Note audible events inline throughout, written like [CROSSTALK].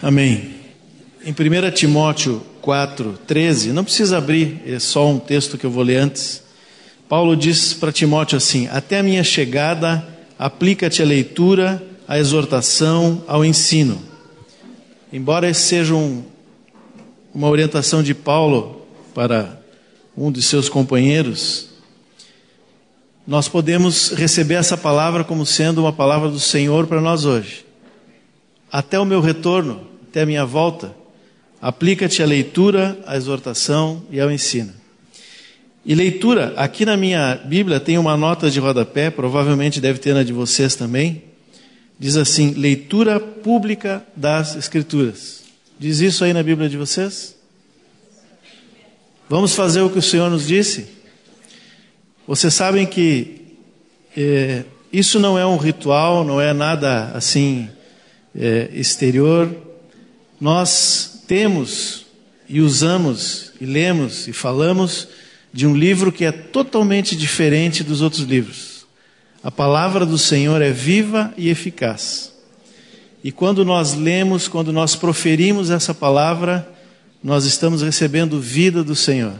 Amém. Em 1 Timóteo 4, 13, não precisa abrir, é só um texto que eu vou ler antes. Paulo diz para Timóteo assim: Até a minha chegada, aplica-te a leitura, a exortação, ao ensino. Embora esse seja um, uma orientação de Paulo para um de seus companheiros, nós podemos receber essa palavra como sendo uma palavra do Senhor para nós hoje. Até o meu retorno, até a minha volta, aplica-te à leitura, à exortação e ao ensino. E leitura, aqui na minha Bíblia tem uma nota de rodapé, provavelmente deve ter na de vocês também. Diz assim: leitura pública das Escrituras. Diz isso aí na Bíblia de vocês? Vamos fazer o que o Senhor nos disse? Vocês sabem que é, isso não é um ritual, não é nada assim é, exterior, nós temos e usamos e lemos e falamos de um livro que é totalmente diferente dos outros livros. A palavra do Senhor é viva e eficaz. E quando nós lemos, quando nós proferimos essa palavra, nós estamos recebendo vida do Senhor.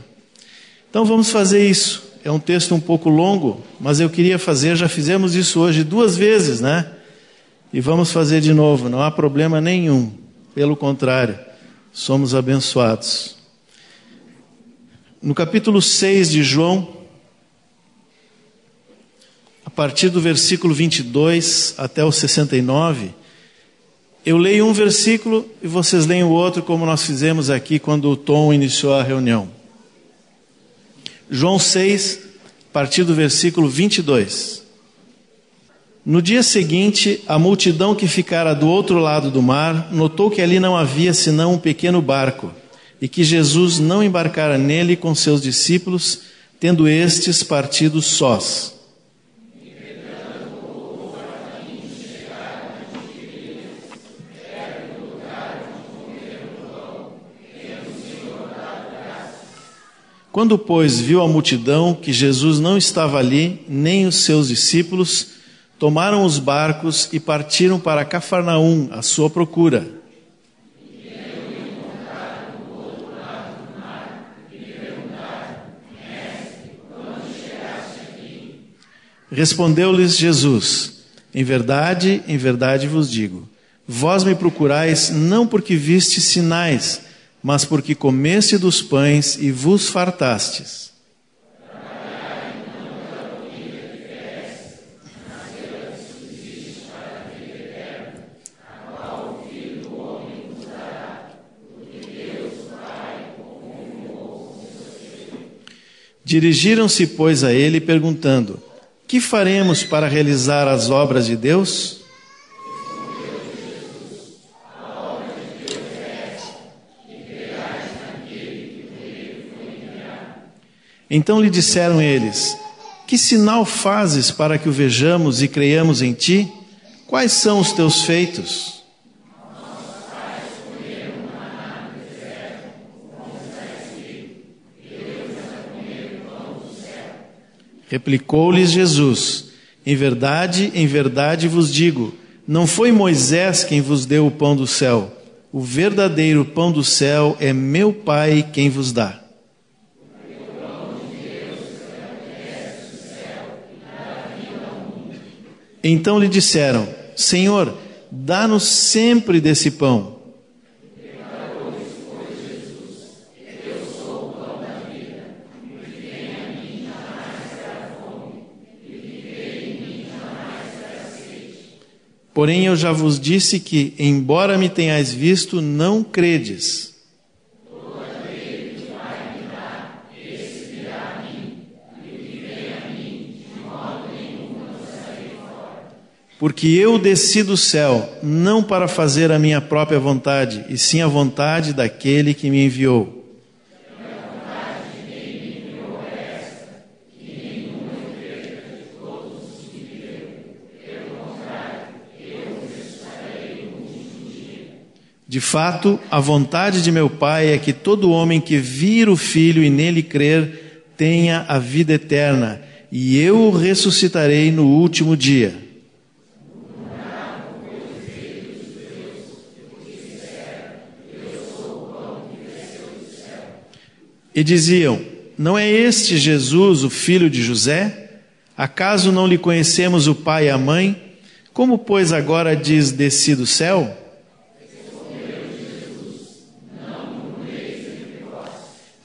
Então vamos fazer isso. É um texto um pouco longo, mas eu queria fazer, já fizemos isso hoje duas vezes, né? E vamos fazer de novo, não há problema nenhum. Pelo contrário, somos abençoados. No capítulo 6 de João, a partir do versículo 22 até o 69, eu leio um versículo e vocês leem o outro, como nós fizemos aqui quando o Tom iniciou a reunião. João 6, a partir do versículo 22. No dia seguinte, a multidão que ficara do outro lado do mar notou que ali não havia senão um pequeno barco e que Jesus não embarcara nele com seus discípulos, tendo estes partido sós. Quando, pois, viu a multidão que Jesus não estava ali, nem os seus discípulos, tomaram os barcos e partiram para Cafarnaum à sua procura. Respondeu-lhes Jesus: Em verdade, em verdade vos digo: vós me procurais não porque viste sinais, mas porque comeste dos pães e vos fartastes. Dirigiram-se, pois, a ele, perguntando: Que faremos para realizar as obras de Deus? Então lhe disseram eles: Que sinal fazes para que o vejamos e creiamos em ti? Quais são os teus feitos? Replicou-lhes Jesus: Em verdade, em verdade vos digo, não foi Moisés quem vos deu o pão do céu. O verdadeiro pão do céu é meu Pai quem vos dá. Então lhe disseram: Senhor, dá-nos sempre desse pão. Porém, eu já vos disse que, embora me tenhais visto, não credes. Porque eu desci do céu, não para fazer a minha própria vontade, e sim a vontade daquele que me enviou. De fato, a vontade de meu Pai é que todo homem que vir o Filho e nele crer tenha a vida eterna, e eu o ressuscitarei no último dia. E diziam: Não é este Jesus o filho de José? Acaso não lhe conhecemos o pai e a mãe? Como, pois, agora diz desci do céu?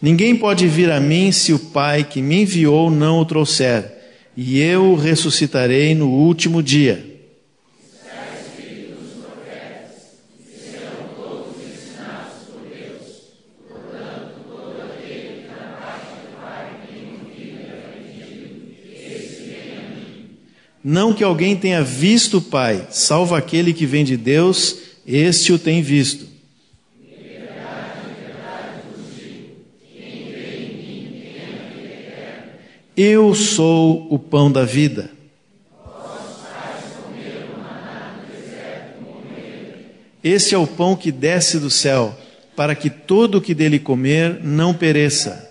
Ninguém pode vir a mim se o Pai que me enviou não o trouxer, e eu o ressuscitarei no último dia. Não que alguém tenha visto o Pai, salvo aquele que vem de Deus, este o tem visto. Eu sou o pão da vida. Esse é o pão que desce do céu, para que todo o que dele comer não pereça.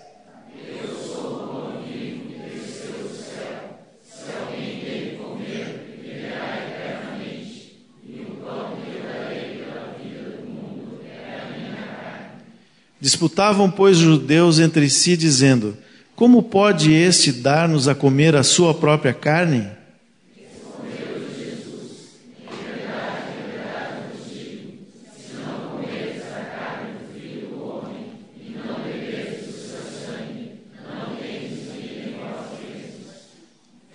Disputavam, pois, os judeus entre si, dizendo: Como pode este dar-nos a comer a sua própria carne?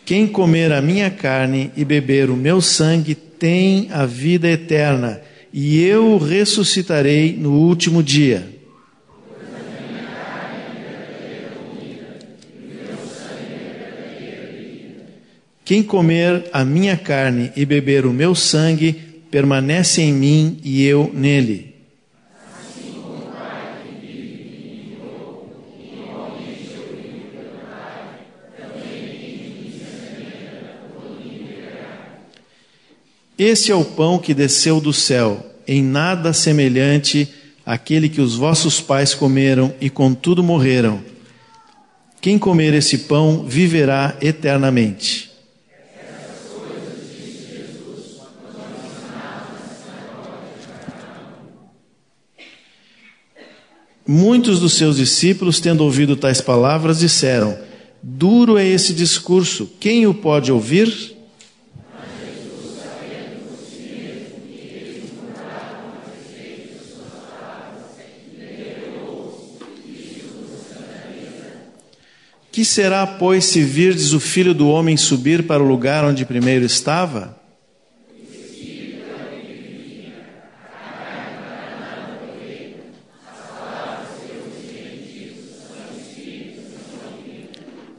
Quem comer a minha carne e beber o meu sangue tem a vida eterna, e eu o ressuscitarei no último dia. Quem comer a minha carne e beber o meu sangue, permanece em mim e eu nele. Esse é o pão que desceu do céu, em nada semelhante àquele que os vossos pais comeram e contudo morreram. Quem comer esse pão viverá eternamente. Muitos dos seus discípulos, tendo ouvido tais palavras, disseram: Duro é esse discurso, quem o pode ouvir? Que será, pois, se virdes o filho do homem subir para o lugar onde primeiro estava?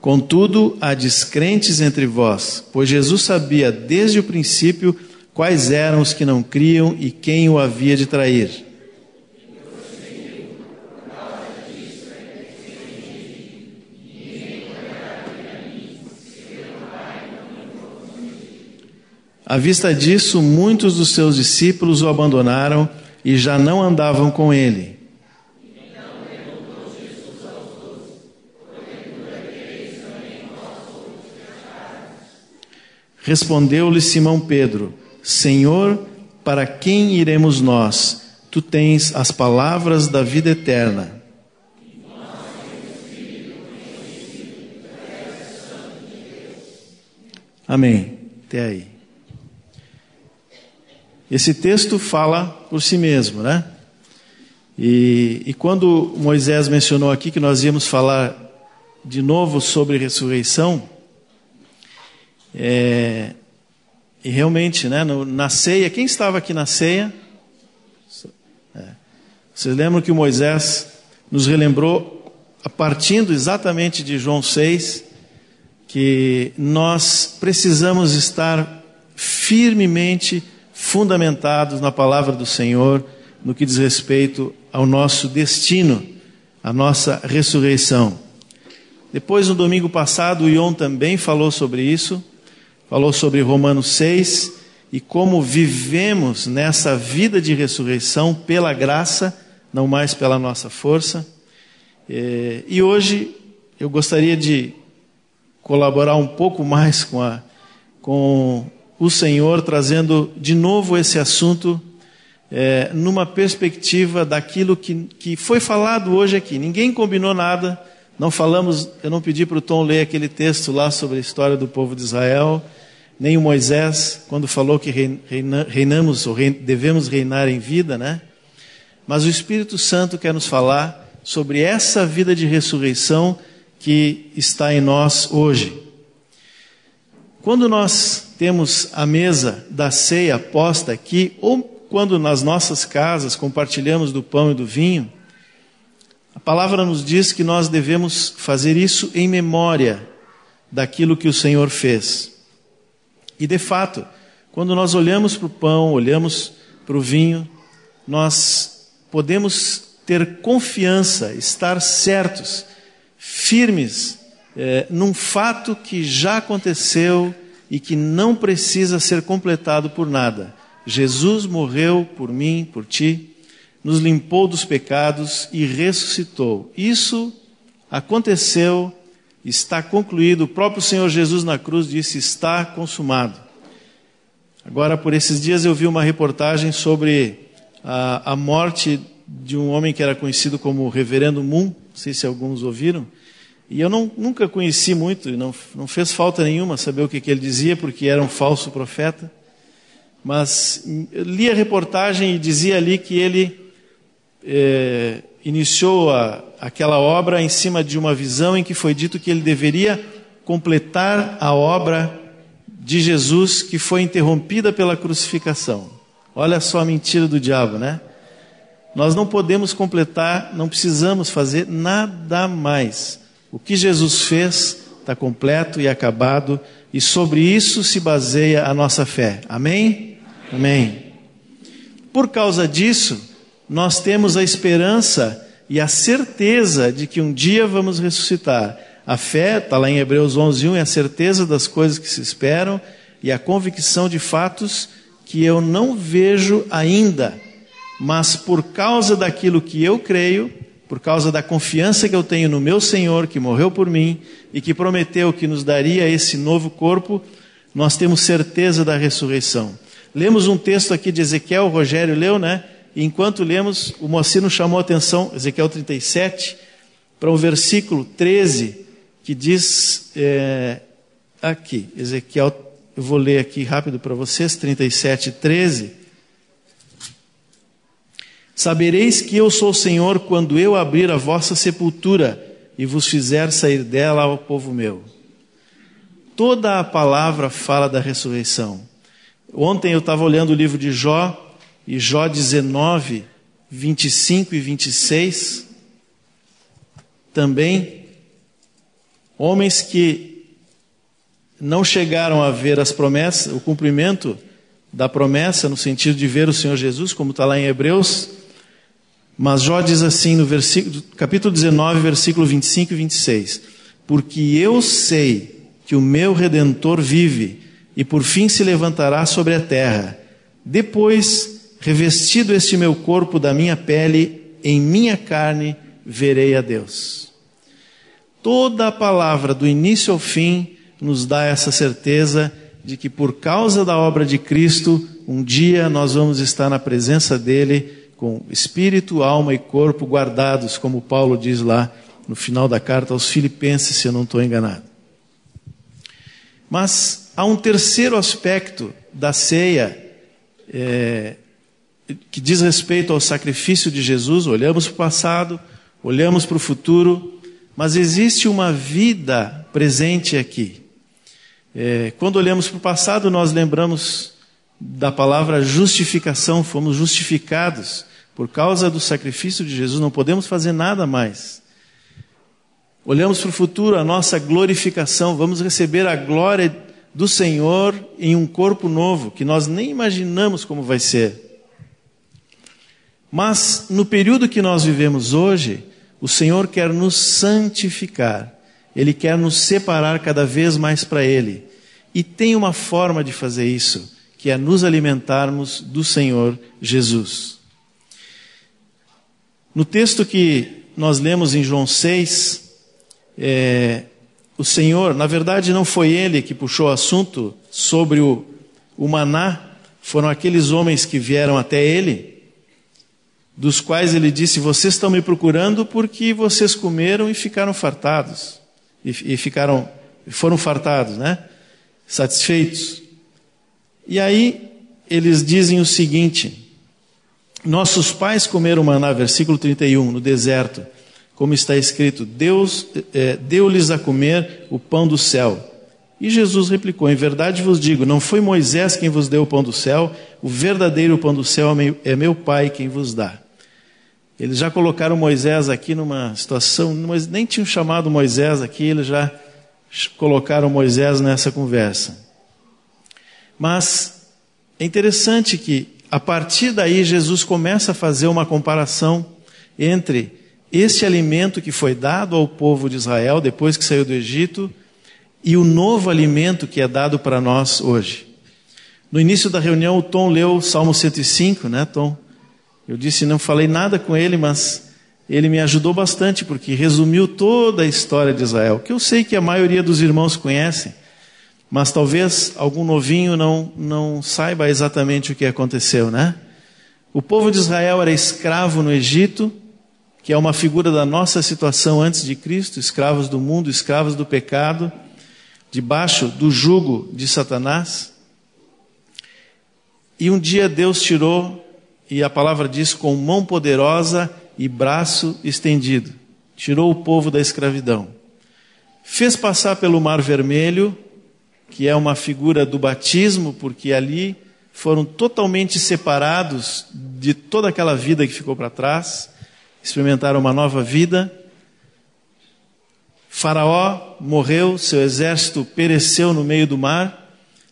Contudo, há descrentes entre vós, pois Jesus sabia desde o princípio quais eram os que não criam e quem o havia de trair. À vista disso, muitos dos seus discípulos o abandonaram e já não andavam com ele. Respondeu-lhe Simão Pedro: Senhor, para quem iremos nós? Tu tens as palavras da vida eterna. Amém. Até aí. Esse texto fala por si mesmo, né? E, e quando Moisés mencionou aqui que nós íamos falar de novo sobre ressurreição, é, e realmente, né, no, na ceia, quem estava aqui na ceia? É, vocês lembram que Moisés nos relembrou, partindo exatamente de João 6, que nós precisamos estar firmemente fundamentados na palavra do Senhor no que diz respeito ao nosso destino, a nossa ressurreição. Depois, no domingo passado, o Ion também falou sobre isso falou sobre Romanos 6 e como vivemos nessa vida de ressurreição pela graça, não mais pela nossa força. É, e hoje eu gostaria de colaborar um pouco mais com, a, com o Senhor, trazendo de novo esse assunto é, numa perspectiva daquilo que, que foi falado hoje aqui. Ninguém combinou nada, não falamos, eu não pedi para o Tom ler aquele texto lá sobre a história do povo de Israel, nem o Moisés, quando falou que reina, reinamos ou devemos reinar em vida, né? Mas o Espírito Santo quer nos falar sobre essa vida de ressurreição que está em nós hoje. Quando nós temos a mesa da ceia posta aqui, ou quando nas nossas casas compartilhamos do pão e do vinho, a palavra nos diz que nós devemos fazer isso em memória daquilo que o Senhor fez. E de fato, quando nós olhamos para o pão, olhamos para o vinho, nós podemos ter confiança, estar certos firmes é, num fato que já aconteceu e que não precisa ser completado por nada. Jesus morreu por mim, por ti, nos limpou dos pecados e ressuscitou. Isso aconteceu, está concluído. O próprio Senhor Jesus na cruz disse: está consumado. Agora, por esses dias, eu vi uma reportagem sobre a, a morte de um homem que era conhecido como Reverendo Moon, não sei se alguns ouviram, e eu não, nunca conheci muito, não, não fez falta nenhuma saber o que, que ele dizia, porque era um falso profeta. Mas li a reportagem e dizia ali que ele é, iniciou a, aquela obra em cima de uma visão em que foi dito que ele deveria completar a obra de Jesus que foi interrompida pela crucificação. Olha só a mentira do diabo, né? Nós não podemos completar, não precisamos fazer nada mais. O que Jesus fez está completo e acabado, e sobre isso se baseia a nossa fé. Amém? Amém. Por causa disso, nós temos a esperança e a certeza de que um dia vamos ressuscitar. A fé, está lá em Hebreus 11, 1, é a certeza das coisas que se esperam e a convicção de fatos que eu não vejo ainda mas por causa daquilo que eu creio, por causa da confiança que eu tenho no meu Senhor, que morreu por mim e que prometeu que nos daria esse novo corpo, nós temos certeza da ressurreição. Lemos um texto aqui de Ezequiel, o Rogério leu, né? E enquanto lemos, o Moacir chamou a atenção, Ezequiel 37, para o um versículo 13, que diz é, aqui, Ezequiel, eu vou ler aqui rápido para vocês, 37, 13. Sabereis que eu sou o Senhor quando eu abrir a vossa sepultura e vos fizer sair dela ao povo meu. Toda a palavra fala da ressurreição. Ontem eu estava olhando o livro de Jó, e Jó 19, 25 e 26, também, homens que não chegaram a ver as promessas, o cumprimento da promessa, no sentido de ver o Senhor Jesus, como está lá em Hebreus, mas Jó diz assim no versículo, capítulo 19, versículo 25 e 26: Porque eu sei que o meu redentor vive e por fim se levantará sobre a terra. Depois, revestido este meu corpo da minha pele, em minha carne verei a Deus. Toda a palavra, do início ao fim, nos dá essa certeza de que por causa da obra de Cristo, um dia nós vamos estar na presença dele com espírito, alma e corpo guardados, como Paulo diz lá no final da carta aos Filipenses, se eu não estou enganado. Mas há um terceiro aspecto da ceia é, que diz respeito ao sacrifício de Jesus. Olhamos para o passado, olhamos para o futuro, mas existe uma vida presente aqui. É, quando olhamos para o passado, nós lembramos da palavra justificação, fomos justificados. Por causa do sacrifício de Jesus, não podemos fazer nada mais. Olhamos para o futuro, a nossa glorificação, vamos receber a glória do Senhor em um corpo novo, que nós nem imaginamos como vai ser. Mas no período que nós vivemos hoje, o Senhor quer nos santificar, Ele quer nos separar cada vez mais para Ele. E tem uma forma de fazer isso, que é nos alimentarmos do Senhor Jesus. No texto que nós lemos em João 6, é, o Senhor, na verdade, não foi ele que puxou o assunto sobre o, o maná, foram aqueles homens que vieram até ele dos quais ele disse: Vocês estão me procurando porque vocês comeram e ficaram fartados. E, e ficaram, foram fartados, né? Satisfeitos. E aí eles dizem o seguinte: Nossos pais comeram maná, versículo 31, no deserto, como está escrito: Deus é, deu-lhes a comer o pão do céu. E Jesus replicou: Em verdade vos digo, não foi Moisés quem vos deu o pão do céu, o verdadeiro pão do céu é meu Pai quem vos dá. Eles já colocaram Moisés aqui numa situação, mas nem tinham chamado Moisés aqui, eles já colocaram Moisés nessa conversa. Mas é interessante que, a partir daí, Jesus começa a fazer uma comparação entre esse alimento que foi dado ao povo de Israel depois que saiu do Egito e o novo alimento que é dado para nós hoje. No início da reunião, o Tom leu o Salmo 105, né, Tom? Eu disse, não falei nada com ele, mas ele me ajudou bastante, porque resumiu toda a história de Israel, que eu sei que a maioria dos irmãos conhecem, mas talvez algum novinho não, não saiba exatamente o que aconteceu, né? O povo de Israel era escravo no Egito, que é uma figura da nossa situação antes de Cristo, escravos do mundo, escravos do pecado, debaixo do jugo de Satanás. E um dia Deus tirou e a palavra diz com mão poderosa e braço estendido. Tirou o povo da escravidão. Fez passar pelo Mar Vermelho, que é uma figura do batismo, porque ali foram totalmente separados de toda aquela vida que ficou para trás, experimentaram uma nova vida. Faraó morreu, seu exército pereceu no meio do mar,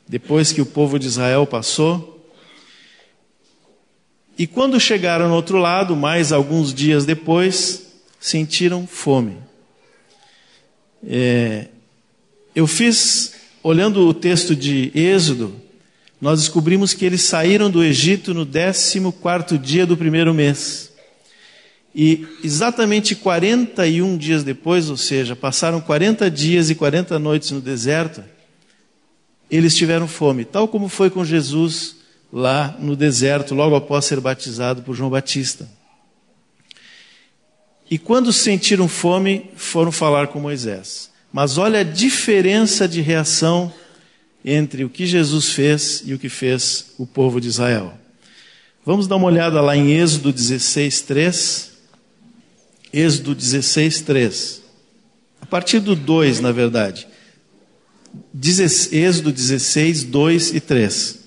depois que o povo de Israel passou. E quando chegaram no outro lado, mais alguns dias depois, sentiram fome. É, eu fiz, olhando o texto de Êxodo, nós descobrimos que eles saíram do Egito no 14 dia do primeiro mês. E exatamente 41 dias depois, ou seja, passaram 40 dias e 40 noites no deserto, eles tiveram fome, tal como foi com Jesus lá no deserto, logo após ser batizado por João Batista. E quando sentiram fome, foram falar com Moisés. Mas olha a diferença de reação entre o que Jesus fez e o que fez o povo de Israel. Vamos dar uma olhada lá em Êxodo 16, 3. Êxodo 16, 3. A partir do 2, na verdade. Êxodo 16, 2 e 3.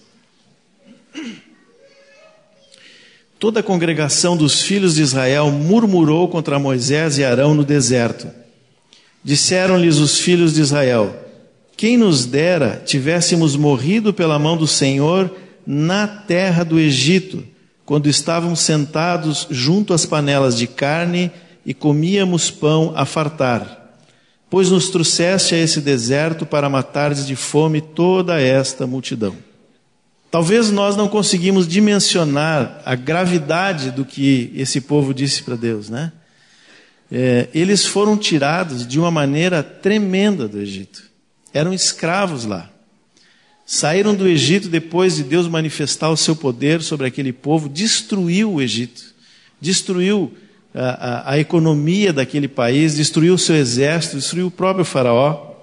Toda a congregação dos filhos de Israel murmurou contra Moisés e Arão no deserto. Disseram-lhes os filhos de Israel: Quem nos dera tivéssemos morrido pela mão do Senhor na terra do Egito, quando estávamos sentados junto às panelas de carne e comíamos pão a fartar. Pois nos trouxeste a esse deserto para matares de fome toda esta multidão. Talvez nós não conseguimos dimensionar a gravidade do que esse povo disse para Deus, né? É, eles foram tirados de uma maneira tremenda do Egito. Eram escravos lá. Saíram do Egito depois de Deus manifestar o seu poder sobre aquele povo, destruiu o Egito, destruiu a, a, a economia daquele país, destruiu o seu exército, destruiu o próprio Faraó.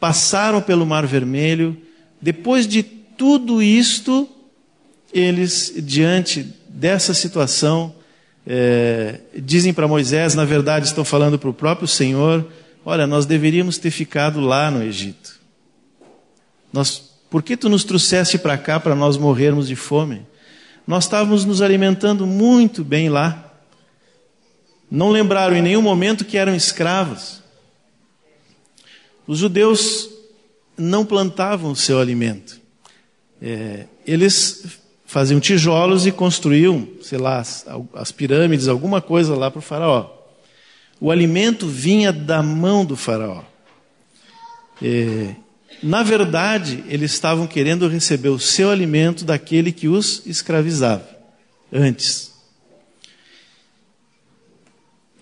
Passaram pelo Mar Vermelho. Depois de tudo isto, eles, diante dessa situação, é, dizem para Moisés, na verdade estão falando para o próprio Senhor: olha, nós deveríamos ter ficado lá no Egito. Nós, por que tu nos trouxeste para cá para nós morrermos de fome? Nós estávamos nos alimentando muito bem lá. Não lembraram em nenhum momento que eram escravos. Os judeus não plantavam o seu alimento. É, eles faziam tijolos e construíam, sei lá, as, as pirâmides, alguma coisa lá para o faraó. O alimento vinha da mão do faraó. É, na verdade, eles estavam querendo receber o seu alimento daquele que os escravizava antes.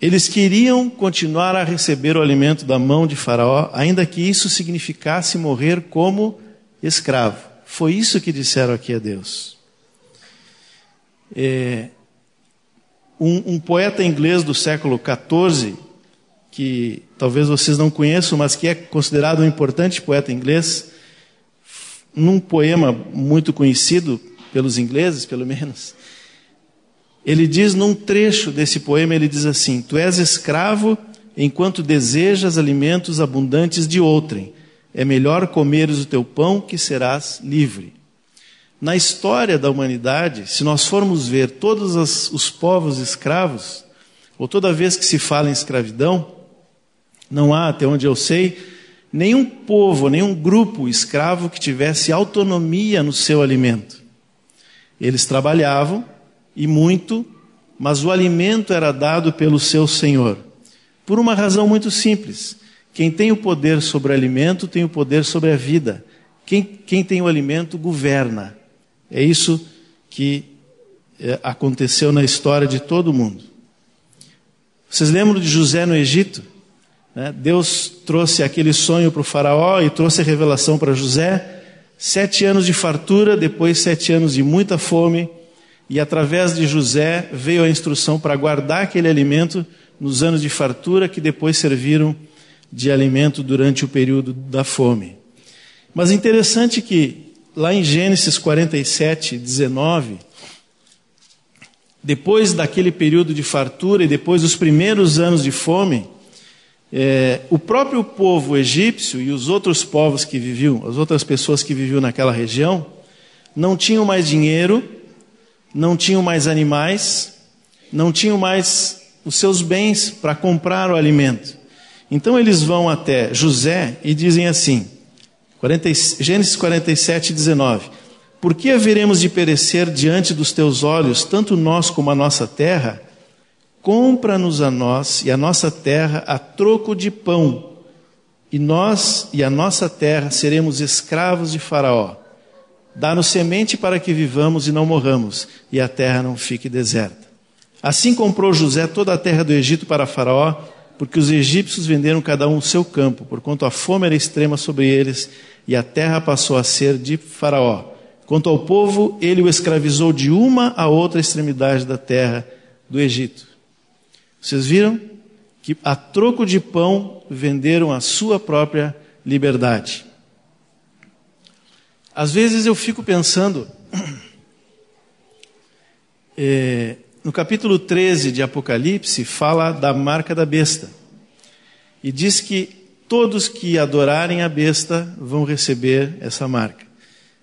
Eles queriam continuar a receber o alimento da mão de Faraó, ainda que isso significasse morrer como escravo. Foi isso que disseram aqui a Deus. É, Um, um poeta inglês do século XIV, que talvez vocês não conheçam, mas que é considerado um importante poeta inglês, num poema muito conhecido pelos ingleses, pelo menos, ele diz num trecho desse poema, ele diz assim: Tu és escravo enquanto desejas alimentos abundantes de outrem. É melhor comeres o teu pão que serás livre. Na história da humanidade, se nós formos ver todos os povos escravos, ou toda vez que se fala em escravidão, não há, até onde eu sei, nenhum povo, nenhum grupo escravo que tivesse autonomia no seu alimento. Eles trabalhavam, e muito, mas o alimento era dado pelo seu Senhor. Por uma razão muito simples: quem tem o poder sobre o alimento tem o poder sobre a vida. Quem, quem tem o alimento governa. É isso que é, aconteceu na história de todo mundo. Vocês lembram de José no Egito? Né? Deus trouxe aquele sonho para o Faraó e trouxe a revelação para José. Sete anos de fartura, depois sete anos de muita fome e através de José veio a instrução para guardar aquele alimento nos anos de fartura que depois serviram de alimento durante o período da fome. Mas interessante que lá em Gênesis 47, 19, depois daquele período de fartura e depois dos primeiros anos de fome, é, o próprio povo egípcio e os outros povos que viviam, as outras pessoas que viviam naquela região, não tinham mais dinheiro não tinham mais animais, não tinham mais os seus bens para comprar o alimento. Então eles vão até José e dizem assim, 40, Gênesis 47, 19: Por que haveremos de perecer diante dos teus olhos, tanto nós como a nossa terra? Compra-nos a nós e a nossa terra a troco de pão, e nós e a nossa terra seremos escravos de Faraó. Dá-nos semente para que vivamos e não morramos, e a terra não fique deserta. Assim comprou José toda a terra do Egito para Faraó, porque os egípcios venderam cada um o seu campo, porquanto a fome era extrema sobre eles, e a terra passou a ser de Faraó. Quanto ao povo, ele o escravizou de uma a outra extremidade da terra do Egito. Vocês viram que a troco de pão venderam a sua própria liberdade. Às vezes eu fico pensando, é, [CLEARS THROAT] no capítulo 13 de Apocalipse, fala da marca da besta. E diz que todos que adorarem a besta vão receber essa marca.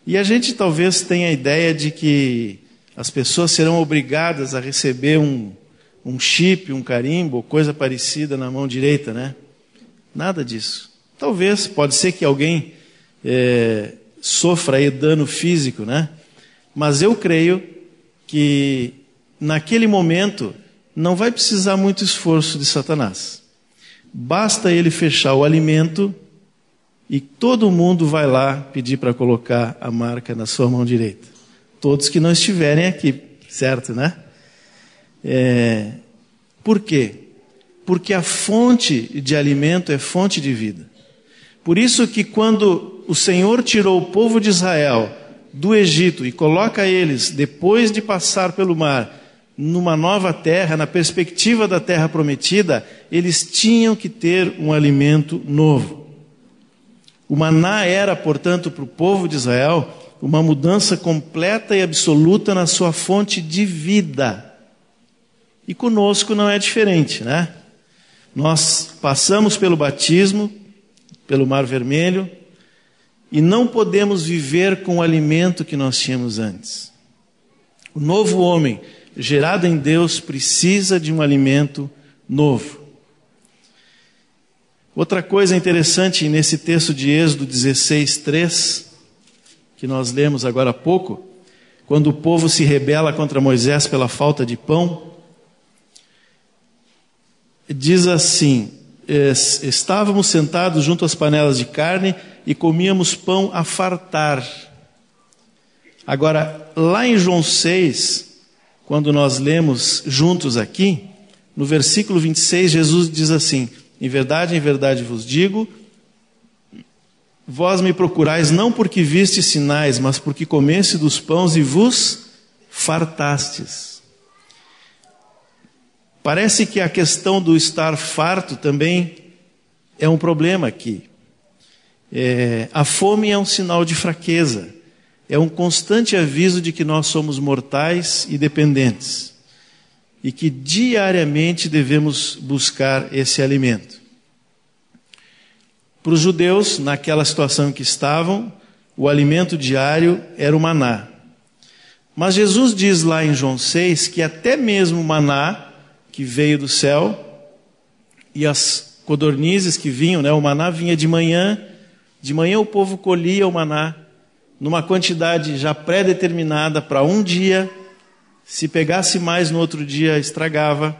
E a gente talvez tenha a ideia de que as pessoas serão obrigadas a receber um, um chip, um carimbo, coisa parecida na mão direita, né? Nada disso. Talvez, pode ser que alguém é, sofra aí dano físico, né? Mas eu creio que naquele momento não vai precisar muito esforço de Satanás. Basta ele fechar o alimento e todo mundo vai lá pedir para colocar a marca na sua mão direita. Todos que não estiverem aqui, certo, né? É, por quê? Porque a fonte de alimento é fonte de vida. Por isso que quando o Senhor tirou o povo de Israel do Egito e coloca eles, depois de passar pelo mar, numa nova terra, na perspectiva da terra prometida, eles tinham que ter um alimento novo. O maná era, portanto, para o povo de Israel uma mudança completa e absoluta na sua fonte de vida. E conosco não é diferente, né? Nós passamos pelo batismo, pelo Mar Vermelho e não podemos viver com o alimento que nós tínhamos antes. O novo homem, gerado em Deus, precisa de um alimento novo. Outra coisa interessante nesse texto de Êxodo 16, 3, que nós lemos agora há pouco, quando o povo se rebela contra Moisés pela falta de pão, diz assim: estávamos sentados junto às panelas de carne e comíamos pão a fartar. Agora, lá em João 6, quando nós lemos juntos aqui, no versículo 26, Jesus diz assim: Em verdade, em verdade vos digo, vós me procurais não porque viste sinais, mas porque comeste dos pães e vos fartastes. Parece que a questão do estar farto também é um problema aqui. É, a fome é um sinal de fraqueza, é um constante aviso de que nós somos mortais e dependentes e que diariamente devemos buscar esse alimento. Para os judeus, naquela situação em que estavam, o alimento diário era o maná. Mas Jesus diz lá em João 6 que até mesmo o maná que veio do céu e as codornizes que vinham, né, o maná vinha de manhã, de manhã o povo colhia o maná numa quantidade já pré-determinada para um dia, se pegasse mais no outro dia estragava,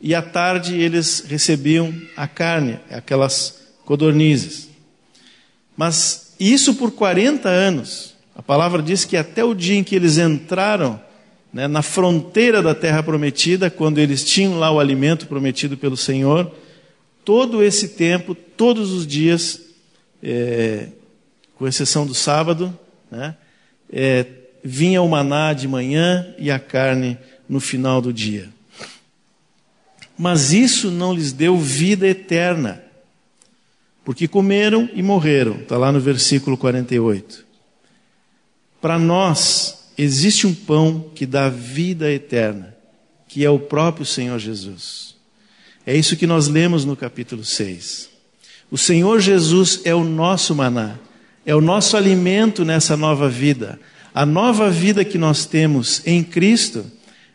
e à tarde eles recebiam a carne, aquelas codornizes. Mas isso por 40 anos. A palavra diz que até o dia em que eles entraram né, na fronteira da terra prometida, quando eles tinham lá o alimento prometido pelo Senhor, todo esse tempo, todos os dias, é, com exceção do sábado, né, é, vinha o maná de manhã e a carne no final do dia. Mas isso não lhes deu vida eterna porque comeram e morreram. Está lá no versículo 48. Para nós, existe um pão que dá vida eterna, que é o próprio Senhor Jesus. É isso que nós lemos no capítulo 6. O Senhor Jesus é o nosso maná, é o nosso alimento nessa nova vida. A nova vida que nós temos em Cristo,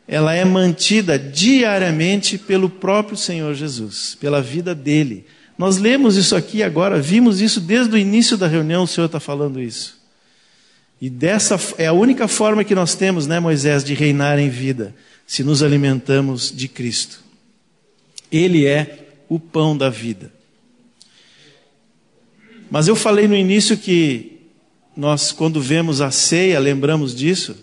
ela é mantida diariamente pelo próprio Senhor Jesus, pela vida dele nós lemos isso aqui agora, vimos isso desde o início da reunião, o Senhor está falando isso. E dessa é a única forma que nós temos, né, Moisés, de reinar em vida, se nos alimentamos de Cristo. Ele é o pão da vida. Mas eu falei no início que nós, quando vemos a ceia, lembramos disso,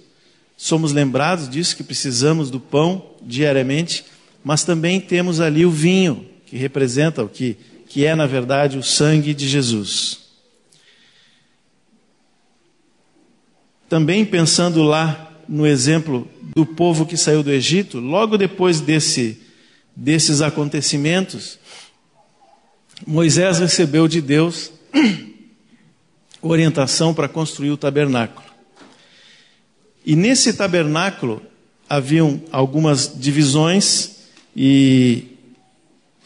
somos lembrados disso, que precisamos do pão diariamente, mas também temos ali o vinho, que representa o que que é, na verdade, o sangue de Jesus. Também pensando lá no exemplo do povo que saiu do Egito, logo depois desse, desses acontecimentos, Moisés recebeu de Deus [CLEARS THROAT] orientação para construir o tabernáculo. E nesse tabernáculo haviam algumas divisões e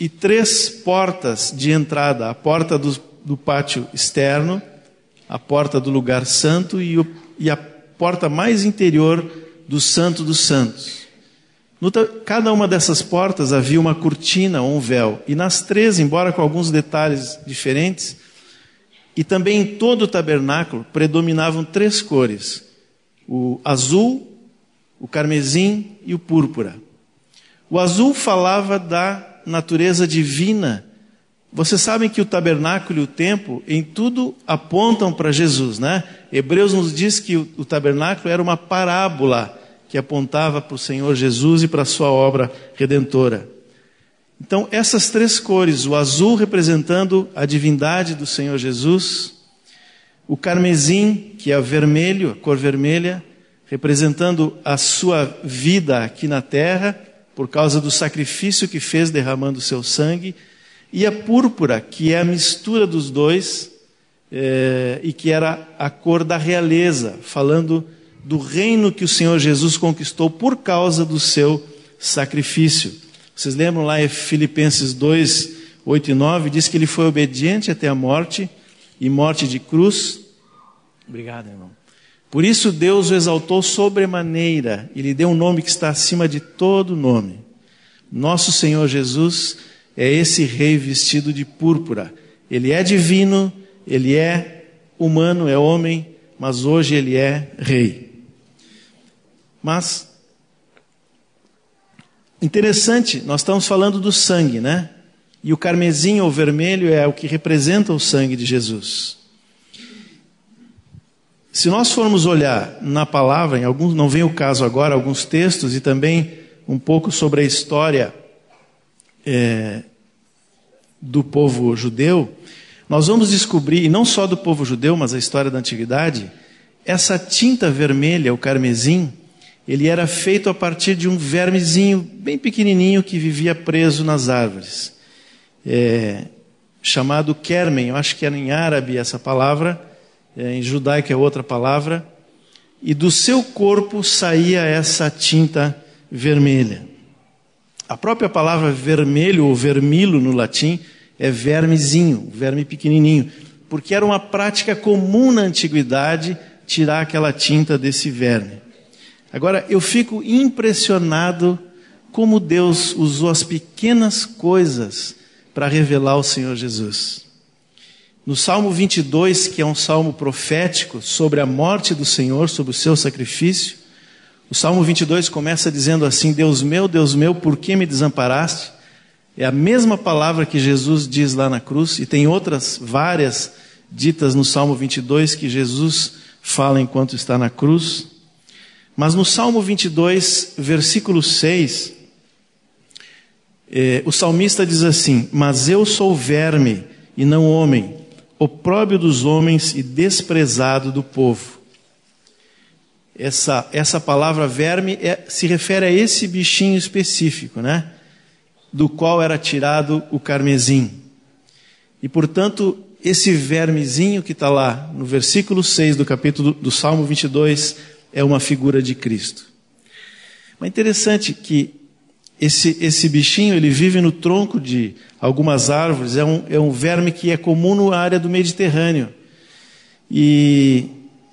e três portas de entrada: a porta do, do pátio externo, a porta do lugar santo e, o, e a porta mais interior do Santo dos Santos. Cada uma dessas portas havia uma cortina ou um véu, e nas três, embora com alguns detalhes diferentes, e também em todo o tabernáculo predominavam três cores: o azul, o carmesim e o púrpura. O azul falava da natureza divina. Vocês sabem que o tabernáculo e o templo, em tudo, apontam para Jesus, né? Hebreus nos diz que o, tabernáculo era uma parábola que apontava para o Senhor Jesus e para a sua obra redentora. Então, essas três cores, o azul representando a divindade do Senhor Jesus, o carmesim, que é vermelho, a cor vermelha, representando a sua vida aqui na terra, por causa do sacrifício que fez derramando seu sangue, e a púrpura, que é a mistura dos dois, é, e que era a cor da realeza, falando do reino que o Senhor Jesus conquistou por causa do seu sacrifício. Vocês lembram lá em Filipenses 2, 8 e 9, diz que ele foi obediente até a morte, e morte de cruz. Obrigado, irmão. Por isso Deus o exaltou sobremaneira e lhe deu um nome que está acima de todo nome. Nosso Senhor Jesus é esse rei vestido de púrpura. Ele é divino, ele é humano, é homem, mas hoje ele é rei. Mas interessante, nós estamos falando do sangue, né? E o carmesim ou vermelho é o que representa o sangue de Jesus. Se nós formos olhar na palavra, em alguns, não vem o caso agora, alguns textos e também um pouco sobre a história é, do povo judeu, nós vamos descobrir, e não só do povo judeu, mas a história da antiguidade, essa tinta vermelha, o carmesim, ele era feito a partir de um vermezinho bem pequenininho que vivia preso nas árvores, é, chamado kermen. Eu acho que era em árabe essa palavra, é, em judaico é outra palavra. E do seu corpo saía essa tinta vermelha. A própria palavra vermelho ou vermilo no latim é vermezinho, verme pequenininho, porque era uma prática comum na antiguidade tirar aquela tinta desse verme. Agora, eu fico impressionado como Deus usou as pequenas coisas para revelar o Senhor Jesus. No Salmo 22, que é um salmo profético sobre a morte do Senhor, sobre o seu sacrifício, o Salmo 22 começa dizendo assim: Deus meu, Deus meu, por que me desamparaste? É a mesma palavra que Jesus diz lá na cruz, e tem outras várias ditas no Salmo 22 que Jesus fala enquanto está na cruz. Mas no Salmo 22, versículo 6, eh, o salmista diz assim: Mas eu sou verme e não homem, opróbio dos homens e desprezado do povo. Essa, essa palavra verme é, se refere a esse bichinho específico, né? Do qual era tirado o carmesim. E portanto, esse vermezinho que está lá no versículo 6 do capítulo do Salmo 22 é uma figura de Cristo. Mas interessante que esse, esse bichinho ele vive no tronco de algumas árvores, é um, é um verme que é comum na área do Mediterrâneo. E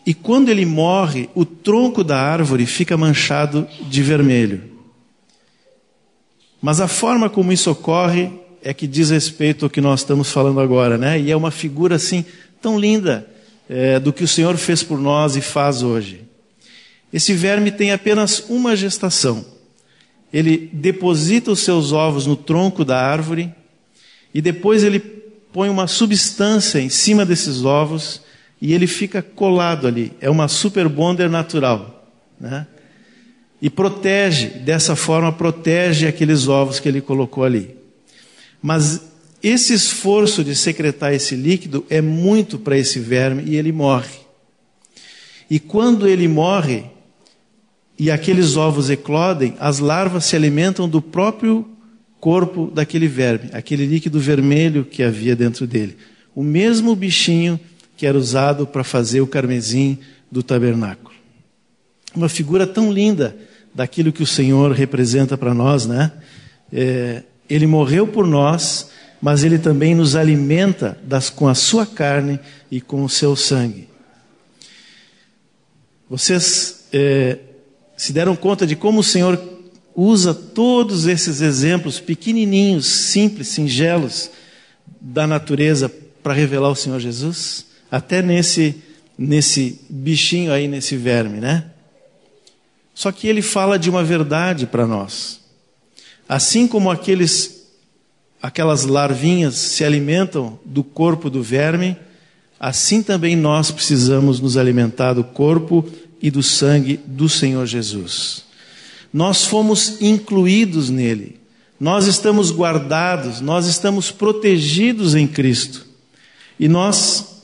e quando ele morre, o tronco da árvore fica manchado de vermelho. Mas a forma como isso ocorre é que diz respeito ao que nós estamos falando agora, né? E é uma figura assim tão linda é, do que o Senhor fez por nós e faz hoje. Esse verme tem apenas uma gestação. Ele deposita os seus ovos no tronco da árvore e depois ele põe uma substância em cima desses ovos e ele fica colado ali. É uma super bonder natural. Né? E protege, dessa forma, protege aqueles ovos que ele colocou ali. Mas esse esforço de secretar esse líquido é muito para esse verme e ele morre. E quando ele morre e aqueles ovos eclodem, as larvas se alimentam do próprio corpo daquele verme, aquele líquido vermelho que havia dentro dele. O mesmo bichinho que era usado para fazer o carmesim do tabernáculo. Uma figura tão linda daquilo que o Senhor representa para nós, né? É, ele morreu por nós, mas ele também nos alimenta das, com a sua carne e com o seu sangue. Vocês é, se deram conta de como o Senhor usa todos esses exemplos pequenininhos, simples, singelos da natureza para revelar o Senhor Jesus? até nesse, nesse bichinho aí, nesse verme, né? Só que ele fala de uma verdade para nós. Assim como aqueles, aquelas larvinhas se alimentam do corpo do verme, assim também nós precisamos nos alimentar do corpo e do sangue do Senhor Jesus. Nós fomos incluídos nele, nós estamos guardados, nós estamos protegidos em Cristo. E nós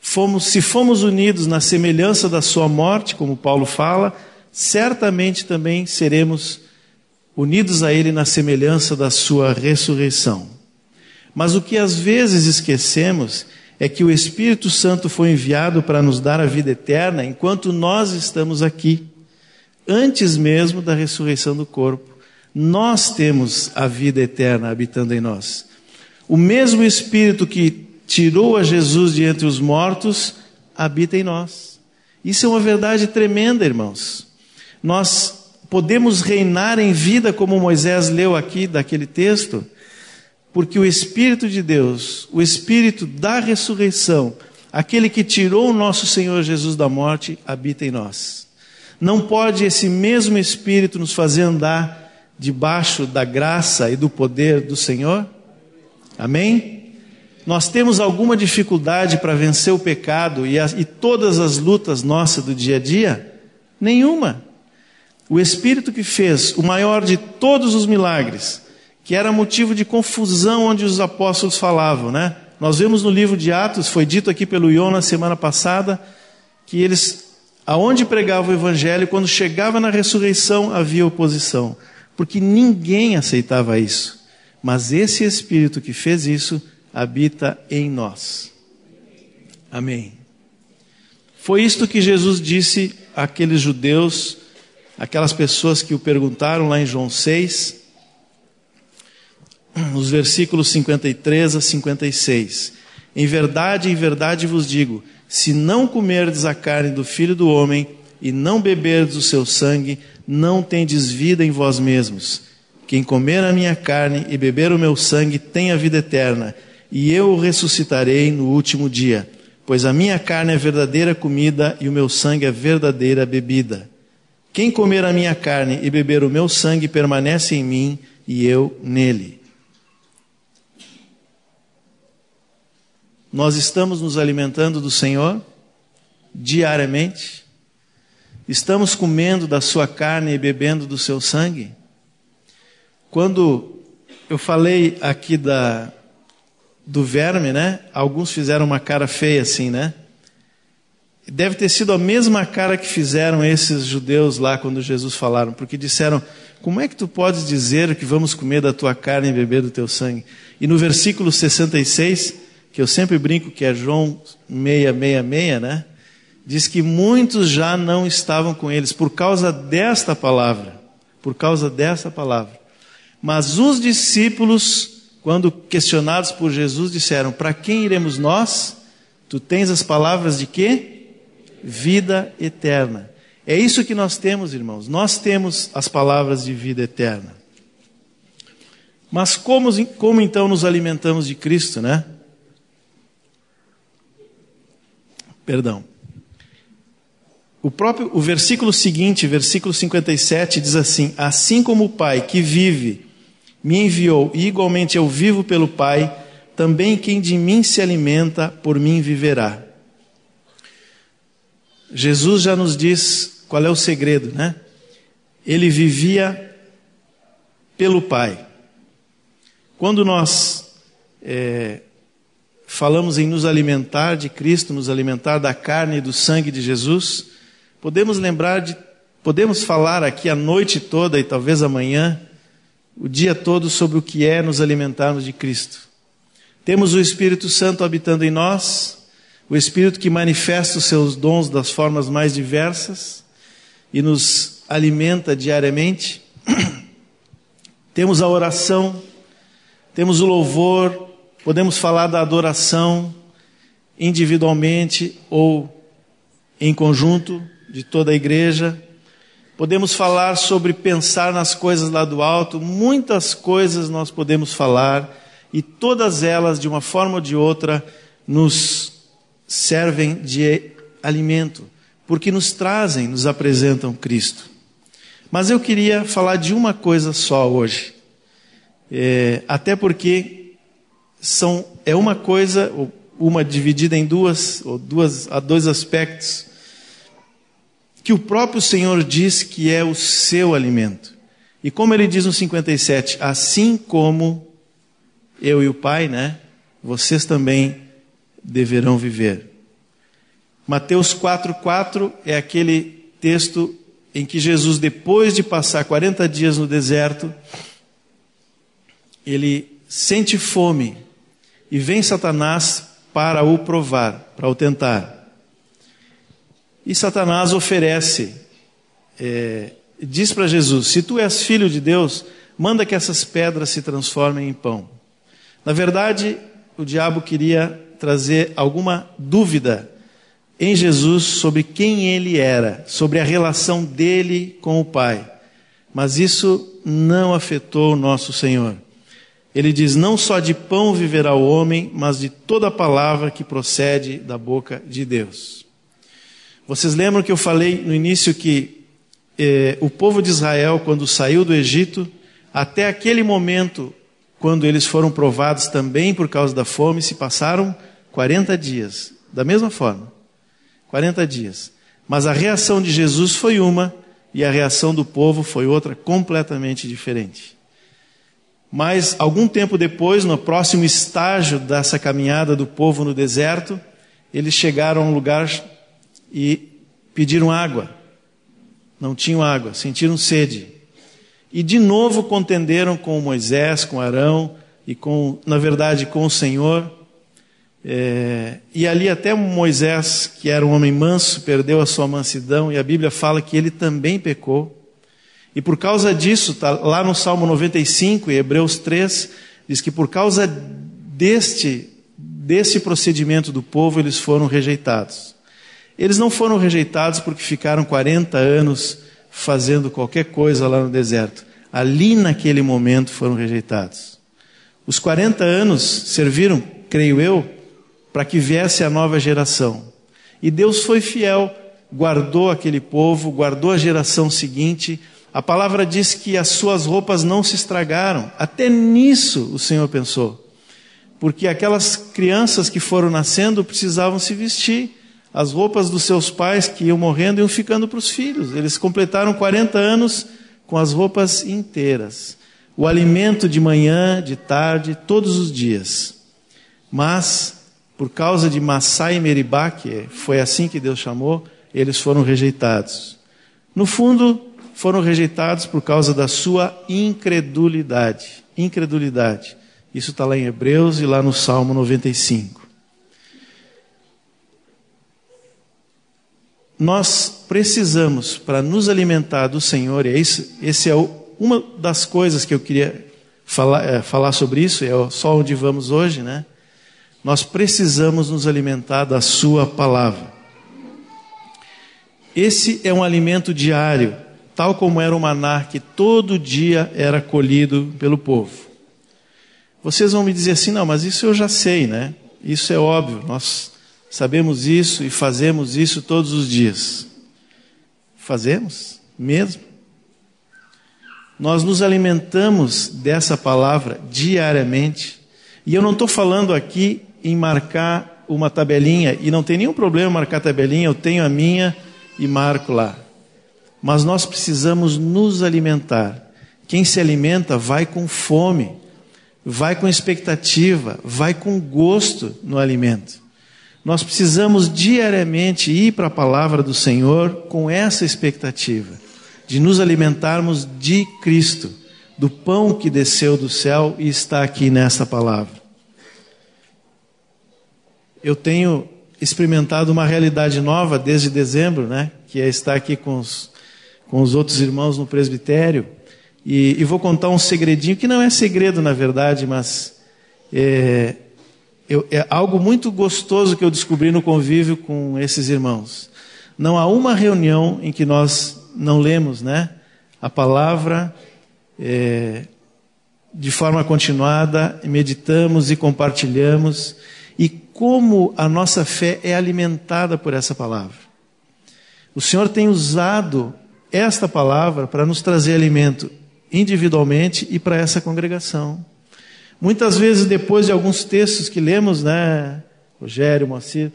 fomos, se fomos unidos na semelhança da sua morte, como Paulo fala, certamente também seremos unidos a ele na semelhança da sua ressurreição. Mas o que às vezes esquecemos é que o Espírito Santo foi enviado para nos dar a vida eterna enquanto nós estamos aqui, antes mesmo da ressurreição do corpo. Nós temos a vida eterna habitando em nós. O mesmo Espírito que tirou a Jesus de entre os mortos, habita em nós. Isso é uma verdade tremenda, irmãos. Nós podemos reinar em vida, como Moisés leu aqui daquele texto, porque o Espírito de Deus, o Espírito da ressurreição, aquele que tirou o nosso Senhor Jesus da morte, habita em nós. Não pode esse mesmo Espírito nos fazer andar debaixo da graça e do poder do Senhor? Amém? nós temos alguma dificuldade para vencer o pecado e, e todas as lutas nossas do dia a dia? Nenhuma. O Espírito que fez o maior de todos os milagres, que era motivo de confusão onde os apóstolos falavam, né? Nós vemos no livro de Atos, foi dito aqui pelo Ion na semana passada, que eles Aonde pregava o evangelho, quando chegava na ressurreição, havia oposição, porque ninguém aceitava isso. Mas esse Espírito que fez isso habita em nós. Amém. Foi isto que Jesus disse àqueles judeus, aquelas pessoas que o perguntaram lá em João 6, [CLEARS THROAT] nos versículos 53 a 56. Em verdade, em verdade vos digo: se não comerdes a carne do filho do homem e não beberdes o seu sangue, não tendes vida em vós mesmos. Quem comer a minha carne e beber o meu sangue tem a vida eterna, e eu o ressuscitarei no último dia. Pois a minha carne é verdadeira comida e o meu sangue é verdadeira bebida. Quem comer a minha carne e beber o meu sangue permanece em mim e eu nele. Nós estamos nos alimentando do Senhor diariamente? Estamos comendo da sua carne e bebendo do seu sangue? Quando eu falei aqui da, do verme, né? Alguns fizeram uma cara feia assim, né? Deve ter sido a mesma cara que fizeram esses judeus lá quando Jesus falaram, porque disseram: Como é que tu podes dizer que vamos comer da tua carne e beber do teu sangue? E no versículo 66, que eu sempre brinco que é João 666, né? Diz que muitos já não estavam com eles por causa desta palavra, por causa dessa palavra. Mas os discípulos, quando questionados por Jesus, disseram: Para quem iremos nós? Tu tens as palavras de quê? Vida eterna. É isso que nós temos, irmãos. Nós temos as palavras de vida eterna. Mas como, como então nos alimentamos de Cristo, né? Perdão. O próprio o versículo seguinte, versículo 57 diz assim: Assim como o Pai que vive me enviou e igualmente eu vivo pelo Pai, também quem de mim se alimenta por mim viverá. Jesus já nos diz qual é o segredo, né? Ele vivia pelo Pai. Quando nós é, falamos em nos alimentar de Cristo, nos alimentar da carne e do sangue de Jesus, podemos lembrar de, podemos falar aqui a noite toda e talvez amanhã, o dia todo sobre o que é nos alimentarmos de Cristo. Temos o Espírito Santo habitando em nós, o Espírito que manifesta os seus dons das formas mais diversas e nos alimenta diariamente. [CLEARS THROAT] Temos a oração, temos o louvor, Podemos falar da adoração individualmente ou em conjunto de toda a igreja. Podemos falar sobre pensar nas coisas lá do alto, muitas coisas nós podemos falar e todas elas, de uma forma ou de outra, nos servem de alimento, porque nos trazem, nos apresentam Cristo. Mas eu queria falar de uma coisa só hoje, é, até porque são, é uma coisa, uma dividida em duas, ou duas, a dois aspectos, que o próprio Senhor diz que é o seu alimento. E como ele diz no 57, assim como eu e o Pai, né, vocês também deverão viver. Mateus 4,4 é aquele texto em que Jesus, depois de passar 40 dias no deserto, ele sente fome e vem Satanás para o provar, para o tentar. E Satanás oferece, é, diz para Jesus: Se tu és filho de Deus, manda que essas pedras se transformem em pão. Na verdade, o diabo queria trazer alguma dúvida em Jesus sobre quem ele era, sobre a relação dele com o Pai. Mas isso não afetou o nosso Senhor. Ele diz: Não só de pão viverá o homem, mas de toda palavra que procede da boca de Deus. Vocês lembram que eu falei no início que eh, o povo de Israel, quando saiu do Egito, até aquele momento, quando eles foram provados também por causa da fome, se passaram 40 dias, da mesma forma. 40 dias. Mas a reação de Jesus foi uma e a reação do povo foi outra completamente diferente. Mas, algum tempo depois, no próximo estágio dessa caminhada do povo no deserto, eles chegaram a um lugar e pediram água. Não tinham água, sentiram sede. E de novo contenderam com Moisés, com Arão e com, na verdade, com o Senhor. É, e ali até Moisés, que era um homem manso, perdeu a sua mansidão, e a Bíblia fala que ele também pecou. E por causa disso, tá lá no Salmo 95, em Hebreus 3, diz que por causa deste, desse procedimento do povo, eles foram rejeitados. Eles não foram rejeitados porque ficaram 40 anos fazendo qualquer coisa lá no deserto. Ali naquele momento foram rejeitados. Os 40 anos serviram, creio eu, para que viesse a nova geração. E Deus foi fiel, guardou aquele povo, guardou a geração seguinte. A palavra diz que as suas roupas não se estragaram. Até nisso o Senhor pensou. Porque aquelas crianças que foram nascendo precisavam se vestir. As roupas dos seus pais que iam morrendo iam ficando para os filhos. Eles completaram 40 anos com as roupas inteiras. O alimento de manhã, de tarde, todos os dias. Mas por causa de Massá e Meribá, que foi assim que Deus chamou, eles foram rejeitados. No fundo, foram rejeitados por causa da sua incredulidade. Incredulidade. Isso está lá em Hebreus e lá no Salmo 95. Nós precisamos, para nos alimentar do Senhor, e esse, esse é o, uma das coisas que eu queria falar, é, falar sobre isso, é só onde vamos hoje, né? Nós precisamos nos alimentar da Sua palavra. Esse é um alimento diário, tal como era o maná que todo dia era colhido pelo povo. Vocês vão me dizer assim, não, mas isso eu já sei, né? Isso é óbvio, nós sabemos isso e fazemos isso todos os dias. Fazemos mesmo? Nós nos alimentamos dessa palavra diariamente. E eu não estou falando aqui em marcar uma tabelinha, e não tem nenhum problema marcar tabelinha, eu tenho a minha e marco lá. Mas nós precisamos nos alimentar. Quem se alimenta vai com fome, vai com expectativa, vai com gosto no alimento. Nós precisamos diariamente ir para a palavra do Senhor com essa expectativa, de nos alimentarmos de Cristo, do pão que desceu do céu e está aqui nessa palavra eu tenho experimentado uma realidade nova desde dezembro, né? Que é estar aqui com os, com os outros irmãos no presbitério. E, e vou contar um segredinho, que não é segredo na verdade, mas é, eu, é algo muito gostoso que eu descobri no convívio com esses irmãos. Não há uma reunião em que nós não lemos, né? A palavra é, de forma continuada, meditamos e compartilhamos e como a nossa fé é alimentada por essa palavra. O Senhor tem usado esta palavra para nos trazer alimento individualmente e para essa congregação. Muitas vezes, depois de alguns textos que lemos, né, Rogério, Moacir,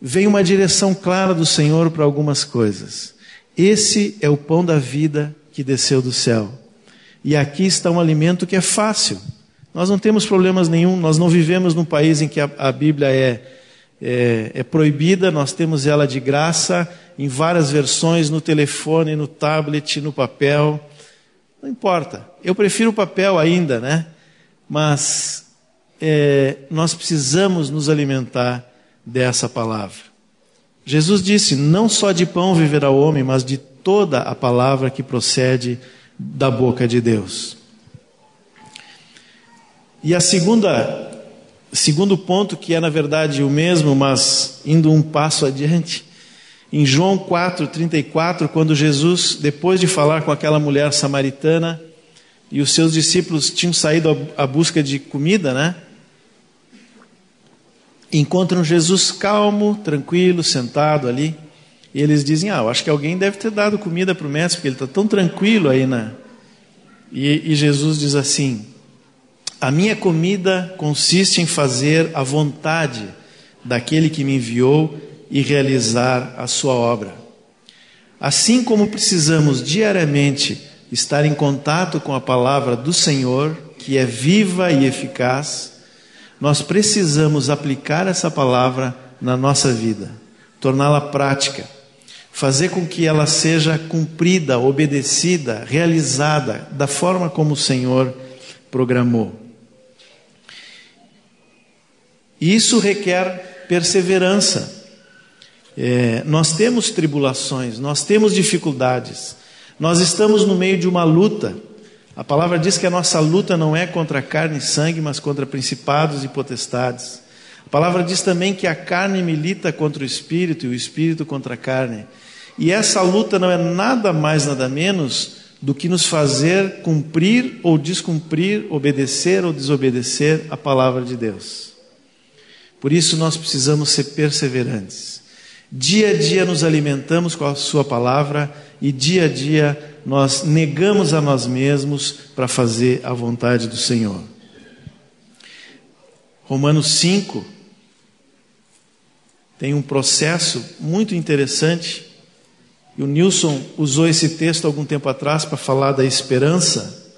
vem uma direção clara do Senhor para algumas coisas. Esse é o pão da vida que desceu do céu. E aqui está um alimento que é fácil. Nós não temos problemas nenhum, nós não vivemos num país em que a, a Bíblia é, é, é, proibida, nós temos ela de graça, em várias versões, no telefone, no tablet, no papel. Não importa. Eu prefiro o papel ainda, né? Mas é, nós precisamos nos alimentar dessa palavra. Jesus disse: Não só de pão viverá o homem, mas de toda a palavra que procede da boca de Deus. E a segunda, segundo ponto, que é na verdade o mesmo, mas indo um passo adiante, em João 4:34, quando Jesus, depois de falar com aquela mulher samaritana, e os seus discípulos tinham saído à busca de comida, né? Encontram Jesus calmo, tranquilo, sentado ali. E eles dizem: Ah, eu acho que alguém deve ter dado comida para o mestre, porque ele está tão tranquilo aí na. E, e Jesus diz assim: a minha comida consiste em fazer a vontade daquele que me enviou e realizar a sua obra. Assim como precisamos diariamente estar em contato com a palavra do Senhor, que é viva e eficaz, nós precisamos aplicar essa palavra na nossa vida, torná-la prática. fazer com que ela seja cumprida, obedecida, realizada da forma como o Senhor programou. Isso requer perseverança. É, nós temos tribulações, nós temos dificuldades, nós estamos no meio de uma luta. A palavra diz que a nossa luta não é contra carne e sangue, mas contra principados e potestades. A palavra diz também que a carne milita contra o espírito e o espírito contra a carne. E essa luta não é nada mais, nada menos do que nos fazer cumprir ou descumprir, obedecer ou desobedecer a palavra de Deus. Por isso nós precisamos ser perseverantes. Dia a dia nos alimentamos com a Sua palavra e dia a dia nós negamos a nós mesmos para fazer a vontade do Senhor. Romanos 5 tem um processo muito interessante. E o Nilson usou esse texto algum tempo atrás para falar da esperança.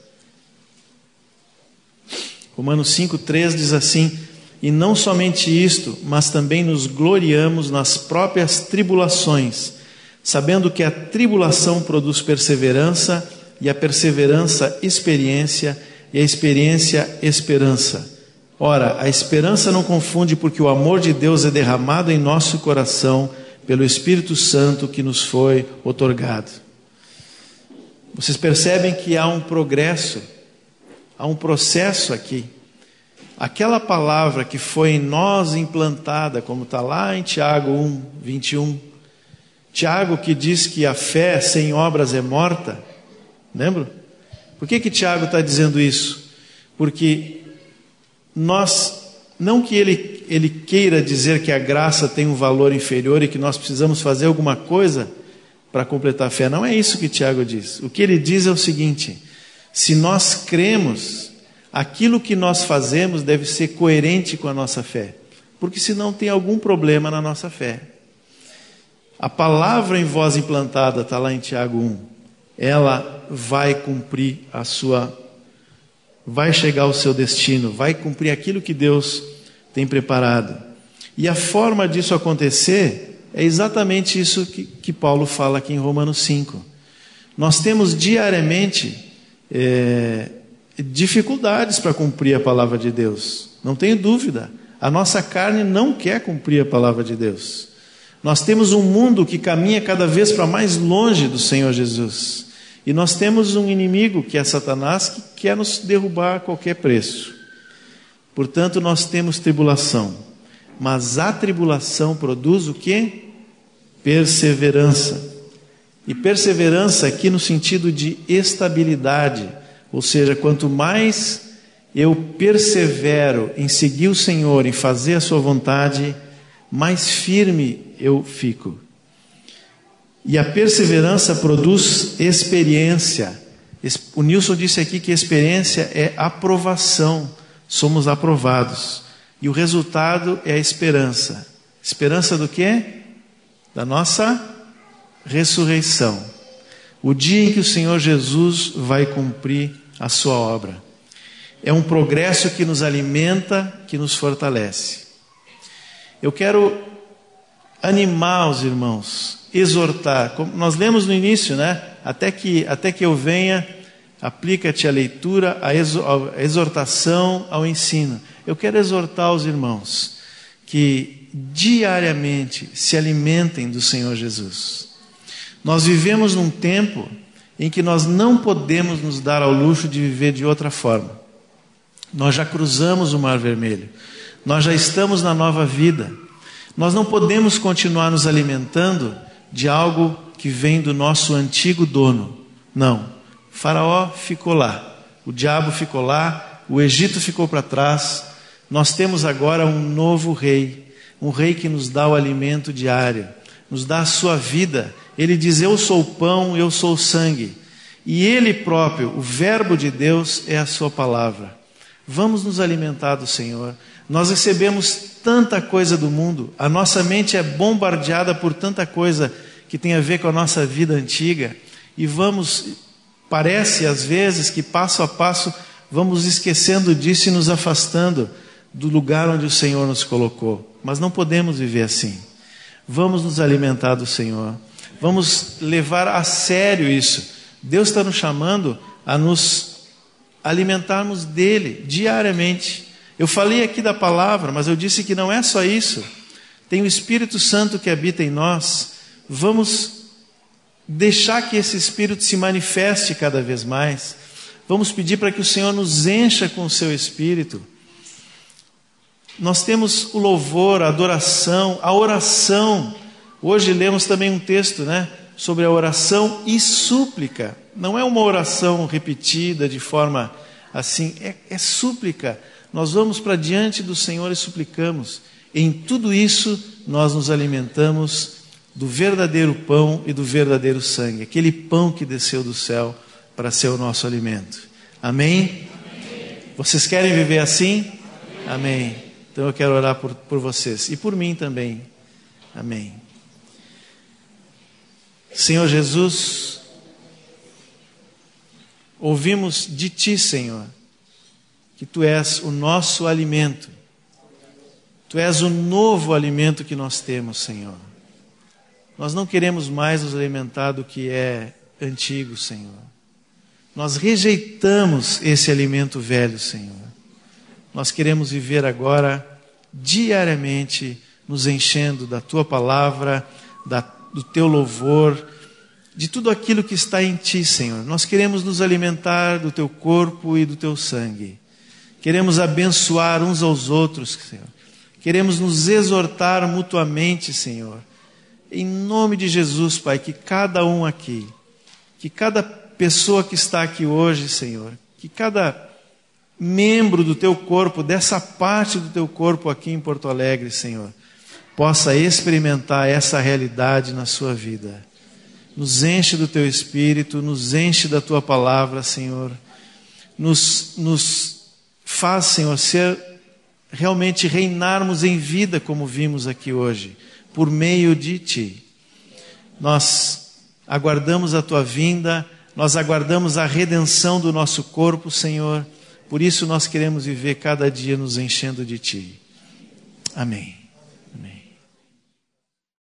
Romanos 5,3 diz assim: E não somente isto, mas também nos gloriamos nas próprias tribulações, sabendo que a tribulação produz perseverança, e a perseverança, experiência, e a experiência, esperança. Ora, a esperança não confunde, porque o amor de Deus é derramado em nosso coração pelo Espírito Santo que nos foi otorgado. Vocês percebem que há um progresso, há um processo aqui. Aquela palavra que foi em nós implantada, como está lá em Tiago 1, 21. Tiago que diz que a fé sem obras é morta. Lembra? Por que, que Tiago está dizendo isso? Porque nós, não que ele, ele queira dizer que a graça tem um valor inferior e que nós precisamos fazer alguma coisa para completar a fé, não é isso que Tiago diz. O que ele diz é o seguinte: se nós cremos, aquilo que nós fazemos deve ser coerente com a nossa fé, porque senão tem algum problema na nossa fé. A palavra em voz implantada está lá em Tiago 1. Ela vai cumprir a sua vai chegar ao seu destino, vai cumprir aquilo que Deus tem preparado. E a forma disso acontecer é exatamente isso que, que Paulo fala aqui em Romanos 5. Nós temos diariamente é, dificuldades para cumprir a palavra de Deus, não tenho dúvida. A nossa carne não quer cumprir a palavra de Deus. Nós temos um mundo que caminha cada vez para mais longe do Senhor Jesus. E nós temos um inimigo que é Satanás que quer nos derrubar a qualquer preço. Portanto, nós temos tribulação. Mas a tribulação produz o que? Perseverança. E perseverança aqui no sentido de estabilidade. Ou seja, quanto mais eu persevero em seguir o Senhor, em fazer a Sua vontade, mais firme eu fico. E a perseverança produz experiência. O Nilson disse aqui que experiência é aprovação. Somos aprovados. E o resultado é a esperança. Esperança do quê? Da nossa ressurreição. O dia em que o Senhor Jesus vai cumprir a sua obra. É um progresso que nos alimenta, que nos fortalece. Eu quero animar os irmãos exortar. Como nós lemos no início, né? Até que, até que eu venha, aplica-te a leitura, a exortação, ao ensino. Eu quero exortar os irmãos que diariamente se alimentem do Senhor Jesus. Nós vivemos num tempo em que nós não podemos nos dar ao luxo de viver de outra forma. Nós já cruzamos o Mar Vermelho, nós já estamos na nova vida. Nós não podemos continuar nos alimentando de algo que vem do nosso antigo dono. Não. faraó ficou lá, o diabo ficou lá, o Egito ficou para trás. Nós temos agora um novo rei, um rei que nos dá o alimento diário, nos dá a sua vida. Ele diz: Eu sou o pão, eu sou o sangue. E Ele próprio, o Verbo de Deus, é a Sua palavra. Vamos nos alimentar do Senhor. Nós recebemos tanta coisa do mundo, a nossa mente é bombardeada por tanta coisa que tem a ver com a nossa vida antiga, e vamos, parece às vezes que passo a passo vamos esquecendo disso e nos afastando do lugar onde o Senhor nos colocou. Mas não podemos viver assim. Vamos nos alimentar do Senhor. Vamos levar a sério isso. Deus está nos chamando a nos alimentarmos dele diariamente. Eu falei aqui da palavra, mas eu disse que não é só isso. Tem o Espírito Santo que habita em nós. Vamos deixar que esse Espírito se manifeste cada vez mais. Vamos pedir para que o Senhor nos encha com o seu Espírito. Nós temos o louvor, a adoração, a oração. Hoje lemos também um texto, né? Sobre a oração e súplica. Não é uma oração repetida de forma assim, é, é súplica. Nós vamos para diante do Senhor e suplicamos. Em tudo isso, nós nos alimentamos do verdadeiro pão e do verdadeiro sangue, aquele pão que desceu do céu para ser o nosso alimento. Amém? Amém. Vocês querem viver assim? Amém. Amém. Então eu quero orar por, por vocês e por mim também. Amém. Senhor Jesus, ouvimos de Ti, Senhor, que Tu és o nosso alimento. Tu és o novo alimento que nós temos, Senhor. Nós não queremos mais nos alimentar do que é antigo, Senhor. Nós rejeitamos esse alimento velho, Senhor. Nós queremos viver agora, diariamente, nos enchendo da tua palavra, da, do teu louvor, de tudo aquilo que está em ti, Senhor. Nós queremos nos alimentar do teu corpo e do teu sangue. Queremos abençoar uns aos outros, Senhor. Queremos nos exortar mutuamente, Senhor. Em nome de Jesus, Pai, que cada um aqui, que cada pessoa que está aqui hoje, Senhor, que cada membro do teu corpo, dessa parte do teu corpo aqui em Porto Alegre, Senhor, possa experimentar essa realidade na sua vida. Nos enche do teu espírito, nos enche da tua palavra, Senhor. Nos, nos faz, Senhor, ser realmente reinarmos em vida como vimos aqui hoje por meio de ti. Nós aguardamos a tua vinda, nós aguardamos a redenção do nosso corpo, Senhor. Por isso nós queremos viver cada dia nos enchendo de ti. Amém.